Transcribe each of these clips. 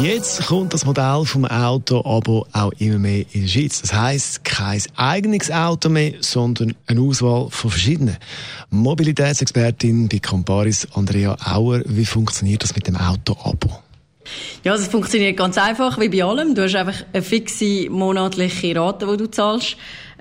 Jetzt kommt das Modell vom Auto-Abo auch immer mehr in der Schweiz. Das heisst, kein eigenes Auto mehr, sondern eine Auswahl von verschiedenen. Mobilitätsexpertin bei Comparis, Andrea Auer, wie funktioniert das mit dem Auto-Abo? Ja, es funktioniert ganz einfach, wie bei allem. Du hast einfach eine fixe monatliche Rate, die du zahlst.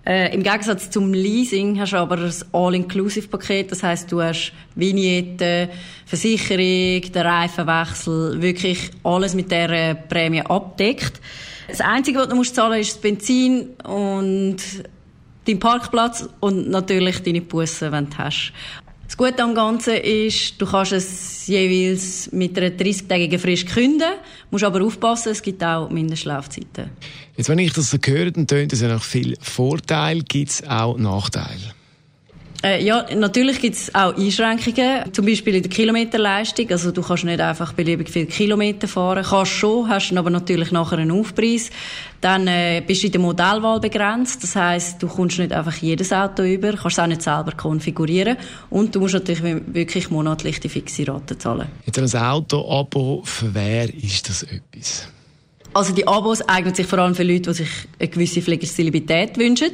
Äh, Im Gegensatz zum Leasing hast du aber ein All-Inclusive-Paket. Das heißt, du hast Vignette, Versicherung, den Reifenwechsel, wirklich alles mit der Prämie abdeckt. Das Einzige, was du musst zahlen musst, ist das Benzin und dein Parkplatz und natürlich deine Busse, wenn du hast. Das Gute am Ganzen ist, du kannst es jeweils mit einer 30-tägigen Frist künden, musst aber aufpassen, es gibt auch Mindestlaufzeiten. Jetzt, wenn ich das so höre, dann tönt das ja noch viel Vorteil. Gibt es auch Nachteile? Äh, ja, natürlich gibt es auch Einschränkungen, zum Beispiel in der Kilometerleistung. Also du kannst nicht einfach beliebig viele Kilometer fahren. Kannst schon, hast aber natürlich nachher einen Aufpreis. Dann äh, bist du in der Modellwahl begrenzt. Das heißt, du kommst nicht einfach jedes Auto über, kannst es auch nicht selber konfigurieren und du musst natürlich wirklich monatlich die fixe Rate zahlen. Jetzt ein Auto-Abo, für wer ist das etwas? Also die Abos eignen sich vor allem für Leute, die sich eine gewisse Flexibilität wünschen.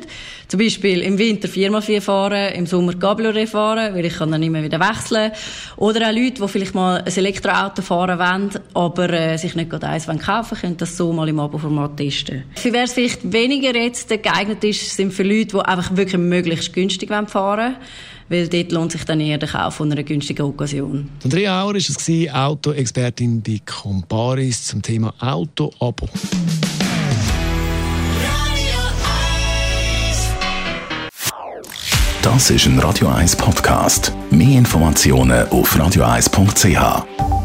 Zum Beispiel im Winter 4x4 fahren, im Sommer Cabriolet fahren, weil ich kann dann immer wieder wechseln. Oder auch Leute, die vielleicht mal ein Elektroauto fahren wollen, aber äh, sich nicht gerade eins kaufen wollen, können das so mal im Abo-Format testen. Für wer es vielleicht weniger jetzt geeignet ist, sind für Leute, die einfach wirklich möglichst günstig fahren wollen weil dort lohnt sich dann eher der Kauf von einer günstigen Occasion. Andrea Auer war es, Autoexpertin bei Comparis zum Thema Auto-Abo. Das ist ein Radio 1 Podcast. Mehr Informationen auf radio1.ch.